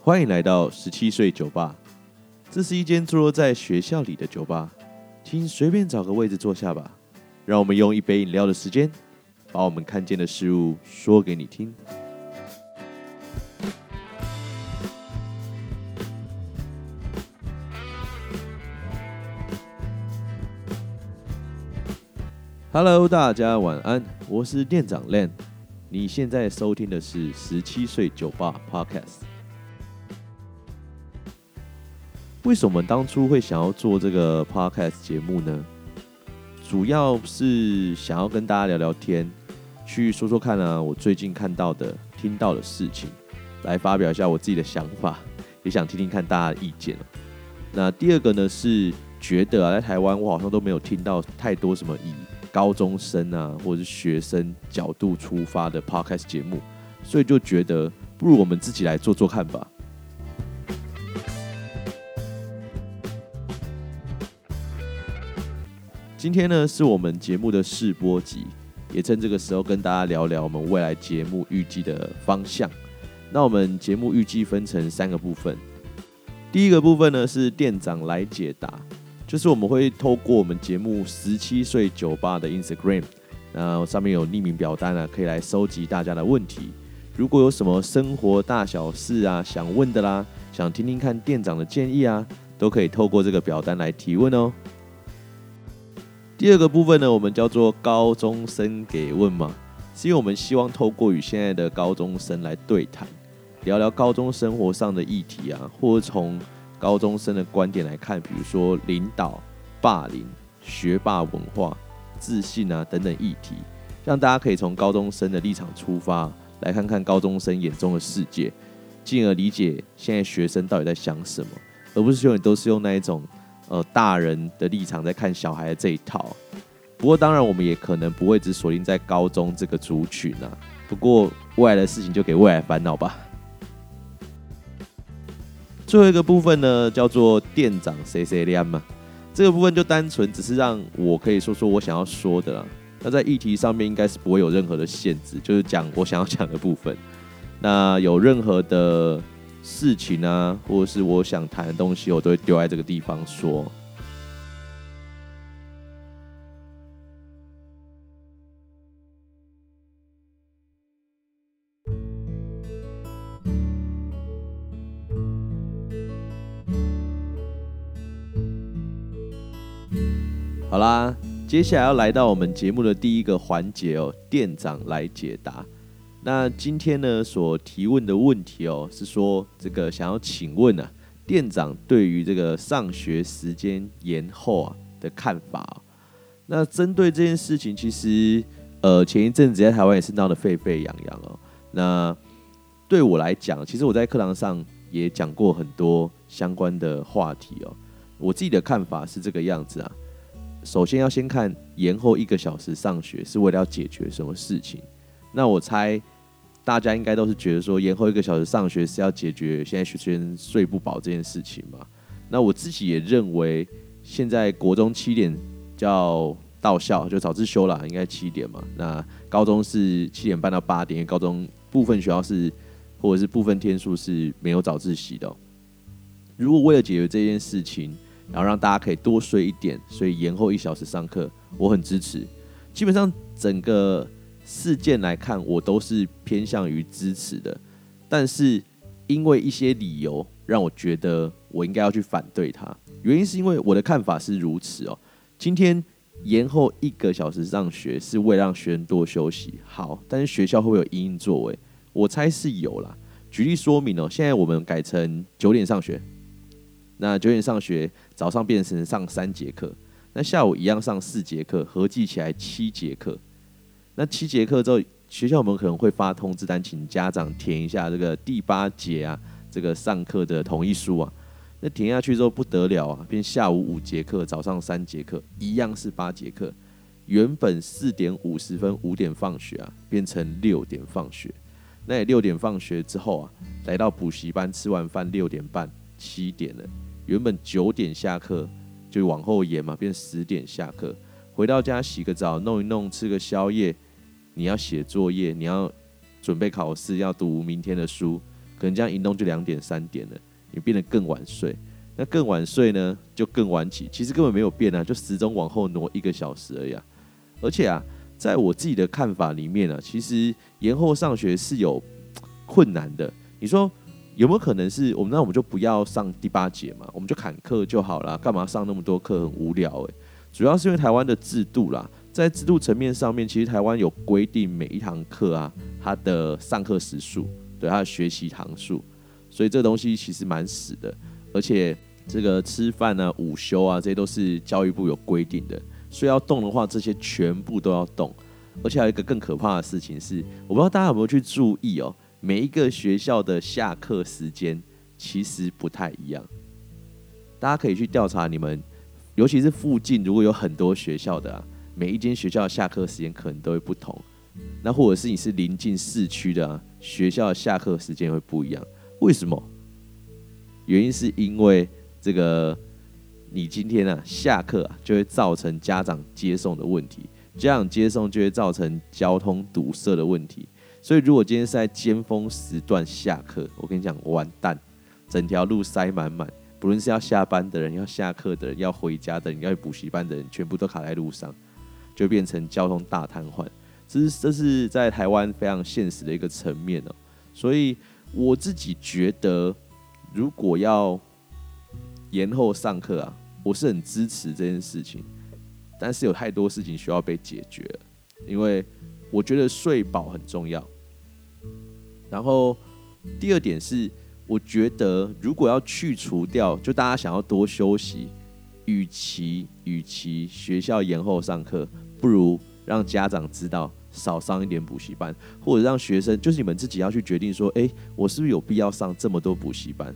欢迎来到十七岁酒吧。这是一间坐落在学校里的酒吧，请随便找个位置坐下吧。让我们用一杯饮料的时间，把我们看见的事物说给你听。Hello，大家晚安，我是店长 Len。你现在收听的是十七岁酒吧 Podcast。为什么当初会想要做这个 podcast 节目呢？主要是想要跟大家聊聊天，去说说看啊，我最近看到的、听到的事情，来发表一下我自己的想法，也想听听看大家的意见。那第二个呢，是觉得啊，在台湾我好像都没有听到太多什么以高中生啊或者是学生角度出发的 podcast 节目，所以就觉得不如我们自己来做做看吧。今天呢，是我们节目的试播集，也趁这个时候跟大家聊聊我们未来节目预计的方向。那我们节目预计分成三个部分，第一个部分呢是店长来解答，就是我们会透过我们节目十七岁酒吧的 Instagram，那上面有匿名表单啊，可以来收集大家的问题。如果有什么生活大小事啊想问的啦，想听听看店长的建议啊，都可以透过这个表单来提问哦。第二个部分呢，我们叫做高中生给问嘛，是因为我们希望透过与现在的高中生来对谈，聊聊高中生活上的议题啊，或从高中生的观点来看，比如说领导、霸凌、学霸文化、自信啊等等议题，让大家可以从高中生的立场出发，来看看高中生眼中的世界，进而理解现在学生到底在想什么，而不是永远都是用那一种。呃，大人的立场在看小孩的这一套，不过当然我们也可能不会只锁定在高中这个族群啊。不过未来的事情就给未来烦恼吧。最后一个部分呢，叫做店长 C C 聊嘛，这个部分就单纯只是让我可以说说我想要说的啦。那在议题上面应该是不会有任何的限制，就是讲 我想要讲的部分。那有任何的。事情啊，或者是我想谈的东西，我都会丢在这个地方说。好啦，接下来要来到我们节目的第一个环节哦，店长来解答。那今天呢，所提问的问题哦，是说这个想要请问、啊，店长对于这个上学时间延后啊的看法、哦。那针对这件事情，其实呃前一阵子在台湾也是闹得沸沸扬扬哦。那对我来讲，其实我在课堂上也讲过很多相关的话题哦。我自己的看法是这个样子啊。首先要先看延后一个小时上学是为了要解决什么事情。那我猜，大家应该都是觉得说延后一个小时上学是要解决现在学生睡不饱这件事情嘛？那我自己也认为，现在国中七点叫到校，就早自修了，应该七点嘛。那高中是七点半到八点，因为高中部分学校是或者是部分天数是没有早自习的。如果为了解决这件事情，然后让大家可以多睡一点，所以延后一小时上课，我很支持。基本上整个。事件来看，我都是偏向于支持的，但是因为一些理由，让我觉得我应该要去反对它。原因是因为我的看法是如此哦。今天延后一个小时上学，是为了让学生多休息。好，但是学校会不会有因应作为？我猜是有啦。举例说明哦，现在我们改成九点上学，那九点上学，早上变成上三节课，那下午一样上四节课，合计起来七节课。那七节课之后，学校我们可能会发通知单，请家长填一下这个第八节啊，这个上课的同意书啊。那填下去之后不得了啊，变下午五节课，早上三节课，一样是八节课。原本四点五十分五点放学啊，变成六点放学。那六点放学之后啊，来到补习班吃完饭六点半七点了。原本九点下课就往后延嘛，变十点下课。回到家洗个澡，弄一弄，吃个宵夜。你要写作业，你要准备考试，要读明天的书，可能这样一弄就两点三点了，你变得更晚睡。那更晚睡呢，就更晚起，其实根本没有变啊，就时钟往后挪一个小时而已。而且啊，在我自己的看法里面啊，其实延后上学是有困难的。你说有没有可能是我们？那我们就不要上第八节嘛，我们就砍课就好了，干嘛上那么多课？很无聊诶。主要是因为台湾的制度啦，在制度层面上面，其实台湾有规定每一堂课啊，它的上课时数，对它的学习堂数，所以这东西其实蛮死的，而且。这个吃饭啊、午休啊，这些都是教育部有规定的，所以要动的话，这些全部都要动。而且还有一个更可怕的事情是，我不知道大家有没有去注意哦，每一个学校的下课时间其实不太一样。大家可以去调查你们，尤其是附近如果有很多学校的啊，每一间学校下课时间可能都会不同。那或者是你是临近市区的啊，学校下课时间会不一样。为什么？原因是因为。这个你今天啊下课啊就会造成家长接送的问题，家长接送就会造成交通堵塞的问题。所以如果今天是在尖峰时段下课，我跟你讲完蛋，整条路塞满满，不论是要下班的人、要下课的人、要回家的人、要去补习班的人，全部都卡在路上，就变成交通大瘫痪。这是这是在台湾非常现实的一个层面哦。所以我自己觉得，如果要延后上课啊，我是很支持这件事情，但是有太多事情需要被解决，因为我觉得睡饱很重要。然后第二点是，我觉得如果要去除掉，就大家想要多休息，与其与其学校延后上课，不如让家长知道少上一点补习班，或者让学生就是你们自己要去决定说，诶，我是不是有必要上这么多补习班？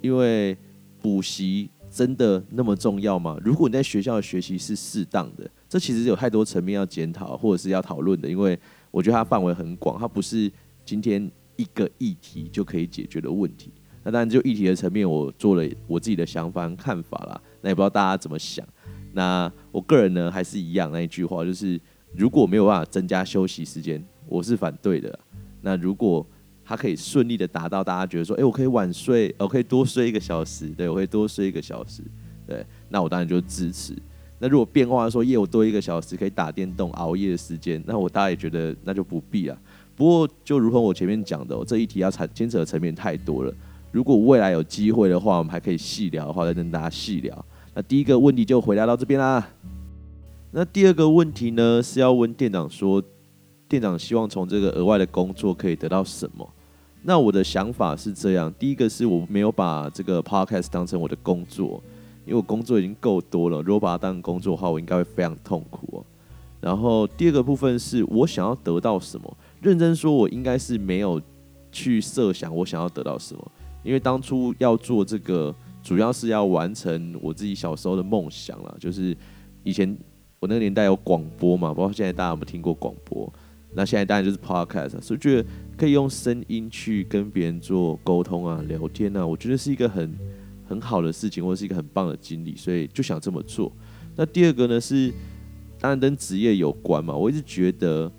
因为补习真的那么重要吗？如果你在学校的学习是适当的，这其实有太多层面要检讨或者是要讨论的。因为我觉得它范围很广，它不是今天一个议题就可以解决的问题。那当然，就议题的层面，我做了我自己的想法看法啦。那也不知道大家怎么想。那我个人呢，还是一样那一句话，就是如果没有办法增加休息时间，我是反对的。那如果他可以顺利的达到大家觉得说，哎，我可以晚睡，我可以多睡一个小时，对，我可以多睡一个小时，对，那我当然就支持。那如果变化说，耶，我多一个小时可以打电动、熬夜的时间，那我大家也觉得那就不必啊。不过就如同我前面讲的，这一题要牵扯的层面太多了。如果未来有机会的话，我们还可以细聊的话，再跟大家细聊。那第一个问题就回答到这边啦。那第二个问题呢，是要问店长说，店长希望从这个额外的工作可以得到什么？那我的想法是这样，第一个是我没有把这个 podcast 当成我的工作，因为我工作已经够多了。如果把它当成工作的话，我应该会非常痛苦哦。然后第二个部分是我想要得到什么？认真说，我应该是没有去设想我想要得到什么，因为当初要做这个，主要是要完成我自己小时候的梦想啦，就是以前我那个年代有广播嘛，包括现在大家有没有听过广播？那现在当然就是 podcast，所以觉得可以用声音去跟别人做沟通啊、聊天啊，我觉得是一个很很好的事情，或者是一个很棒的经历，所以就想这么做。那第二个呢是，当然跟职业有关嘛。我一直觉得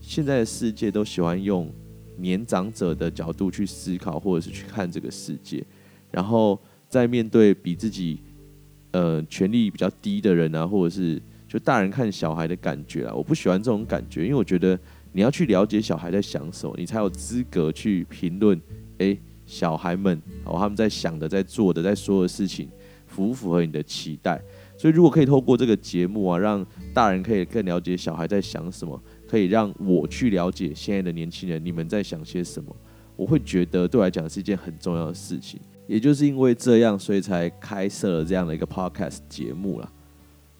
现在的世界都喜欢用年长者的角度去思考，或者是去看这个世界，然后在面对比自己呃权力比较低的人啊，或者是。就大人看小孩的感觉啊，我不喜欢这种感觉，因为我觉得你要去了解小孩在想什么，你才有资格去评论。诶，小孩们哦，他们在想的、在做的、在说的事情，符不符合你的期待？所以，如果可以透过这个节目啊，让大人可以更了解小孩在想什么，可以让我去了解现在的年轻人你们在想些什么，我会觉得对我来讲是一件很重要的事情。也就是因为这样，所以才开设了这样的一个 podcast 节目了。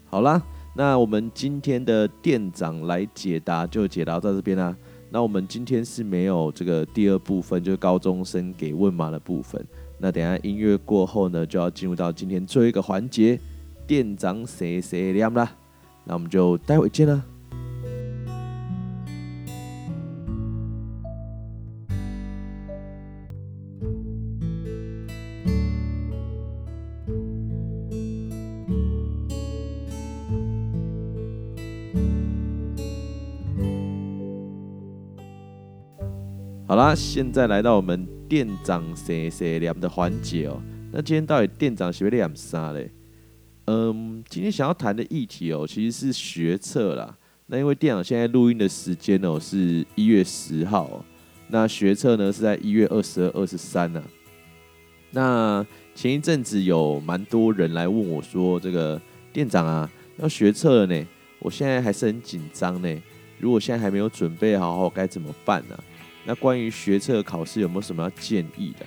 好啦。那我们今天的店长来解答就解答到这边啦。那我们今天是没有这个第二部分，就是高中生给问码的部分。那等下音乐过后呢，就要进入到今天最后一个环节，店长谁谁亮啦。那我们就待会见了。好啦，现在来到我们店长碎碎念的环节哦。那今天到底店长是要念啥嘞？嗯，今天想要谈的议题哦，其实是学测啦。那因为店长现在录音的时间哦，是一月十号，那学测呢是在一月二十二、二十三呢。那前一阵子有蛮多人来问我说：“这个店长啊，要学测了呢，我现在还是很紧张呢。如果现在还没有准备好好，该怎么办呢？”那关于学测考试有没有什么要建议的？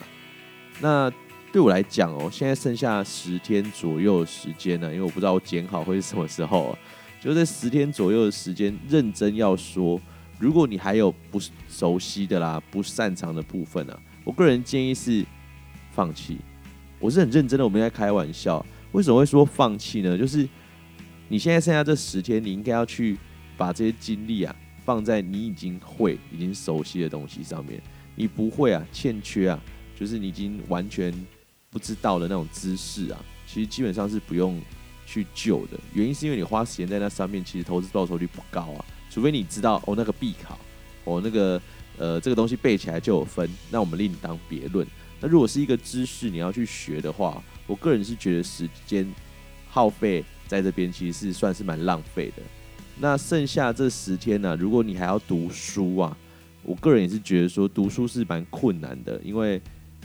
那对我来讲哦，现在剩下十天左右时间呢，因为我不知道我检考会是什么时候，就这十天左右的时间，认真要说，如果你还有不熟悉的啦、不擅长的部分呢，我个人建议是放弃。我是很认真的，我没在开玩笑。为什么会说放弃呢？就是你现在剩下这十天，你应该要去把这些精力啊。放在你已经会、已经熟悉的东西上面，你不会啊，欠缺啊，就是你已经完全不知道的那种知识啊，其实基本上是不用去救的。原因是因为你花时间在那上面，其实投资报酬率不高啊。除非你知道哦，那个必考，哦，那个呃，这个东西背起来就有分，那我们另当别论。那如果是一个知识你要去学的话，我个人是觉得时间耗费在这边其实是算是蛮浪费的。那剩下这十天呢、如果你还要读书啊，我个人也是觉得说读书是蛮困难的，因为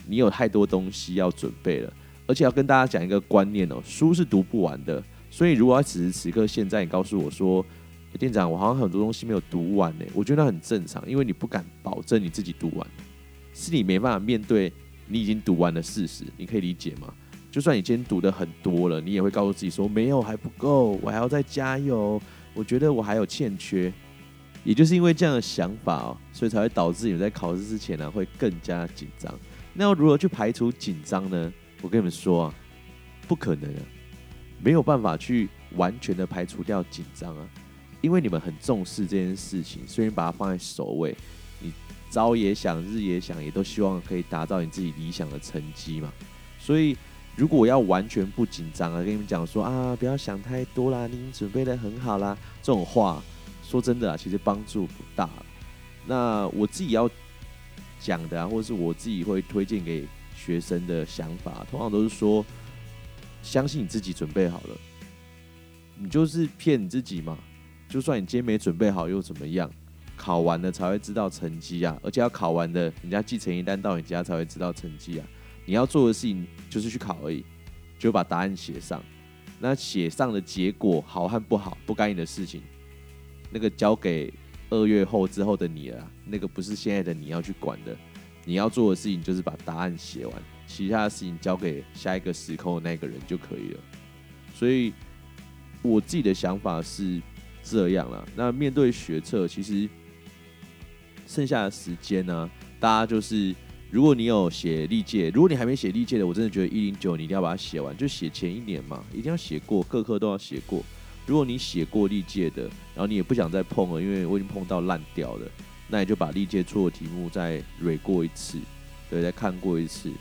你有太多东西要准备了，而且要跟大家讲一个观念哦，书是读不完的。所以如果此时此刻现在你告诉我说，店长，我好像很多东西没有读完呢，我觉得那很正常，因为你不敢保证你自己读完，是你没办法面对你已经读完的事实，你可以理解吗？就算你今天读的很多了，你也会告诉自己说没有还不够，我还要再加油。我觉得我还有欠缺，也就是因为这样的想法哦，所以才会导致你们在考试之前呢会更加紧张。那要如何去排除紧张呢？我跟你们说啊，不可能啊，没有办法去完全的排除掉紧张啊，因为你们很重视这件事情，所以你把它放在首位，你朝也想，日也想，也都希望可以达到你自己理想的成绩嘛，所以。如果要完全不紧张啊，跟你们讲说啊，不要想太多啦，你已经准备得很好啦，这种话说真的啊，其实帮助不大。那我自己要讲的啊，或者是我自己会推荐给学生的想法，通常都是说，相信你自己准备好了，你就是骗你自己嘛。就算你今天没准备好又怎么样？考完了才会知道成绩啊，而且要考完的，人家寄成绩单到你家才会知道成绩啊。你要做的事情就是去考而已，就把答案写上。那写上的结果好和不好不干你的事情，那个交给二月后之后的你了。那个不是现在的你要去管的。你要做的事情就是把答案写完，其他的事情交给下一个时空的那个人就可以了。所以我自己的想法是这样了。那面对学测，其实剩下的时间呢，大家就是。如果你有写历届，如果你还没写历届的，我真的觉得一零九你一定要把它写完，就写前一年嘛，一定要写过，各科都要写过。如果你写过历届的，然后你也不想再碰了，因为我已经碰到烂掉了，那你就把历届错的题目再蕊过一次，对，再看过一次。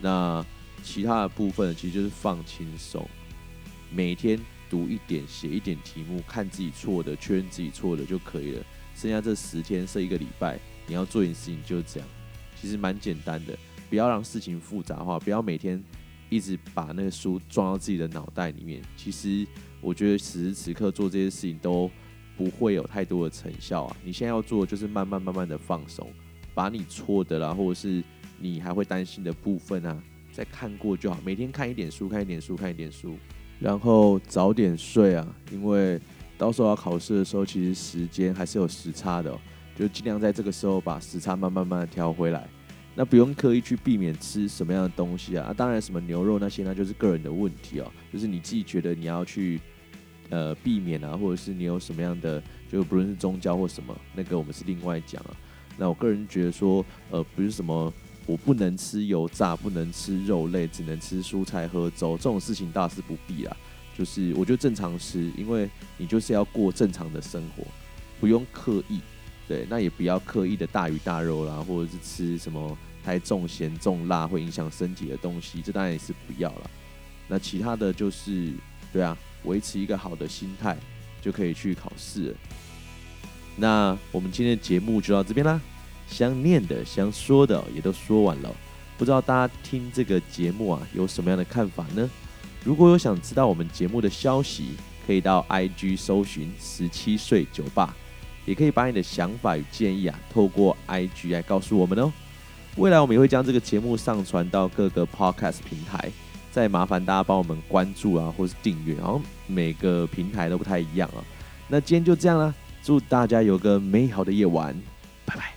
那其他的部分其实就是放轻松，每天读一点，写一点题目，看自己错的，确认自己错的就可以了。剩下这十天，设一个礼拜，你要做一件事情，就是这样。其实蛮简单的，不要让事情复杂化，不要每天一直把那个书装到自己的脑袋里面。其实我觉得此时此刻做这些事情都不会有太多的成效啊。你现在要做的就是慢慢慢慢的放松，把你错的啦，或者是你还会担心的部分啊，再看过就好。每天看一点书，看一点书，看一点书，然后早点睡啊，因为到时候要考试的时候，其实时间还是有时差的。就尽量在这个时候把时差慢慢慢的调回来，那不用刻意去避免吃什么样的东西啊。啊，当然什么牛肉那些那就是个人的问题哦，就是你自己觉得你要去呃避免啊，或者是你有什么样的，就不论是宗教或什么，那个我们是另外讲啊。那我个人觉得说，呃，不是什么我不能吃油炸，不能吃肉类，只能吃蔬菜喝粥这种事情，大是不必啦。就是我觉得正常吃，因为你就是要过正常的生活，不用刻意。对，那也不要刻意的大鱼大肉啦，或者是吃什么太重咸重辣会影响身体的东西，这当然也是不要了。那其他的就是，对啊，维持一个好的心态就可以去考试。那我们今天的节目就到这边啦，想念的、想说的也都说完了。不知道大家听这个节目啊，有什么样的看法呢？如果有想知道我们节目的消息，可以到 IG 搜寻十七岁酒吧，也可以把你的想法与建议啊，透过 IG 来告诉我们哦。未来我们也会将这个节目上传到各个 Podcast 平台，再麻烦大家帮我们关注啊，或是订阅，然后每个平台都不太一样啊。那今天就这样啦，祝大家有个美好的夜晚，拜拜。